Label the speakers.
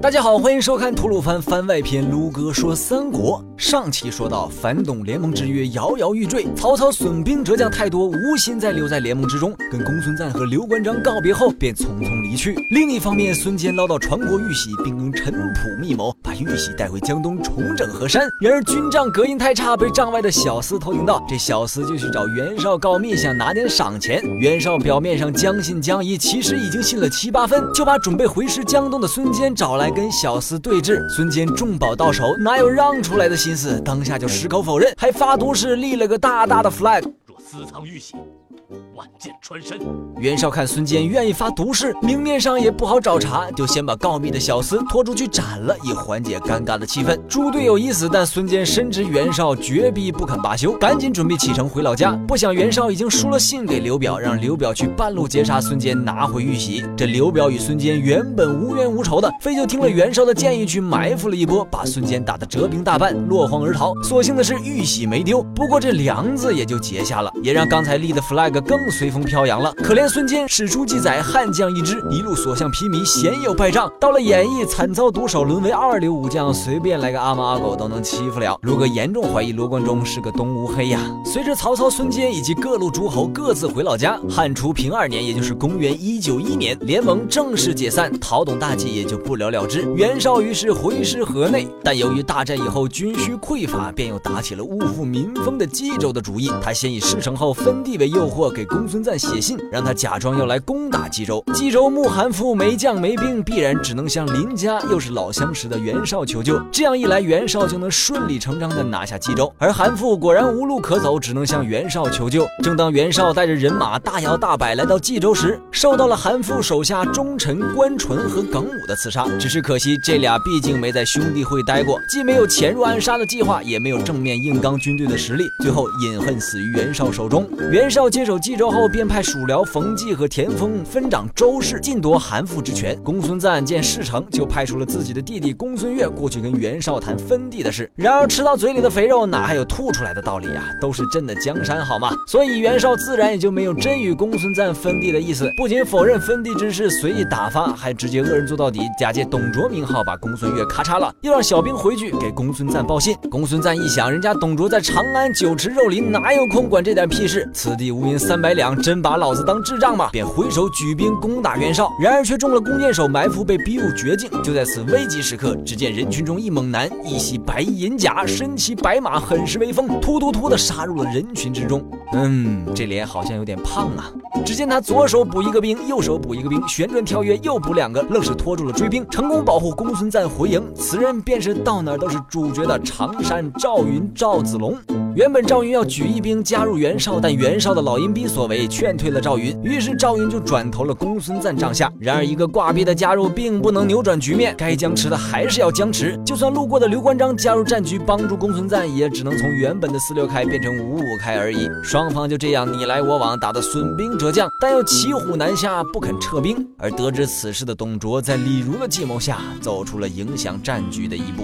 Speaker 1: 大家好，欢迎收看吐鲁番番外篇。撸哥说三国，上期说到反董联盟之约摇摇欲坠，曹操损兵折将太多，无心再留在联盟之中，跟公孙瓒和刘关张告别后便匆匆离去。另一方面，孙坚捞到传国玉玺，并跟陈普密谋玉玺带回江东重整河山。然而军帐隔音太差，被帐外的小厮偷听到，这小厮就去找袁绍告密，想拿点赏钱。袁绍表面上将信将疑，其实已经信了七八分，就把准备回师江东的孙坚找来。跟小厮对峙，孙坚重宝到手，哪有让出来的心思？当下就矢口否认，还发毒誓立了个大大的 flag。
Speaker 2: 若私藏玉玺。万箭穿身。
Speaker 1: 袁绍看孙坚愿意发毒誓，明面上也不好找茬，就先把告密的小厮拖出去斩了，以缓解尴尬的气氛。猪队友已死，但孙坚深知袁绍绝逼不肯罢休，赶紧准备启程回老家。不想袁绍已经输了信给刘表，让刘表去半路截杀孙坚，拿回玉玺。这刘表与孙坚原本无冤无仇的，非就听了袁绍的建议去埋伏了一波，把孙坚打得折兵大半，落荒而逃。所幸的是玉玺没丢，不过这梁子也就结下了，也让刚才立的 flag 更。随风飘扬了。可怜孙坚，史书记载悍将一支，一路所向披靡，鲜有败仗。到了演义，惨遭毒手，沦为二流武将，随便来个阿猫阿狗都能欺负了。卢哥严重怀疑罗贯中是个东吴黑呀。随着曹操、孙坚以及各路诸侯各自回老家，汉初平二年，也就是公元一九一年，联盟正式解散，讨董大计也就不了了之。袁绍于是回师河内，但由于大战以后军需匮乏，便又打起了误复民风的冀州的主意。他先以事成后分地为诱惑，给公。孙瓒写信让他假装要来攻打冀州，冀州穆韩馥没将没兵，必然只能向邻家又是老相识的袁绍求救。这样一来，袁绍就能顺理成章的拿下冀州。而韩馥果然无路可走，只能向袁绍求救。正当袁绍带着人马大摇大摆来到冀州时，受到了韩馥手下忠臣关纯和耿武的刺杀。只是可惜，这俩毕竟没在兄弟会待过，既没有潜入暗杀的计划，也没有正面硬刚军队的实力，最后饮恨死于袁绍手中。袁绍接手冀州后。便派蜀僚冯骥和田丰分掌周氏，尽夺韩馥之权。公孙瓒见事成，就派出了自己的弟弟公孙越过去跟袁绍谈分地的事。然而吃到嘴里的肥肉，哪还有吐出来的道理呀？都是朕的江山，好吗？所以袁绍自然也就没有真与公孙瓒分地的意思。不仅否认分地之事，随意打发，还直接恶人做到底，假借董卓名号把公孙越咔嚓了，又让小兵回去给公孙瓒报信。公孙瓒一想，人家董卓在长安酒池肉林，哪有空管这点屁事？此地无银三百两。真把老子当智障吗？便挥手举兵攻打袁绍，然而却中了弓箭手埋伏，被逼入绝境。就在此危急时刻，只见人群中一猛男，一袭白衣银甲，身骑白马，很是威风，突突突的杀入了人群之中。嗯，这脸好像有点胖啊。只见他左手补一个兵，右手补一个兵，旋转跳跃又补两个，愣是拖住了追兵，成功保护公孙瓒回营。此人便是到哪都是主角的常山赵云赵子龙。原本赵云要举一兵加入袁绍，但袁绍的老阴逼所为，劝退了赵云。于是赵云就转投了公孙瓒帐下。然而一个挂逼的加入，并不能扭转局面，该僵持的还是要僵持。就算路过的刘关张加入战局，帮助公孙瓒，也只能从原本的四六开变成五五开而已。双方就这样你来我往，打得损兵折将，但又骑虎难下，不肯撤兵。而得知此事的董卓，在李儒的计谋下，走出了影响战局的一步。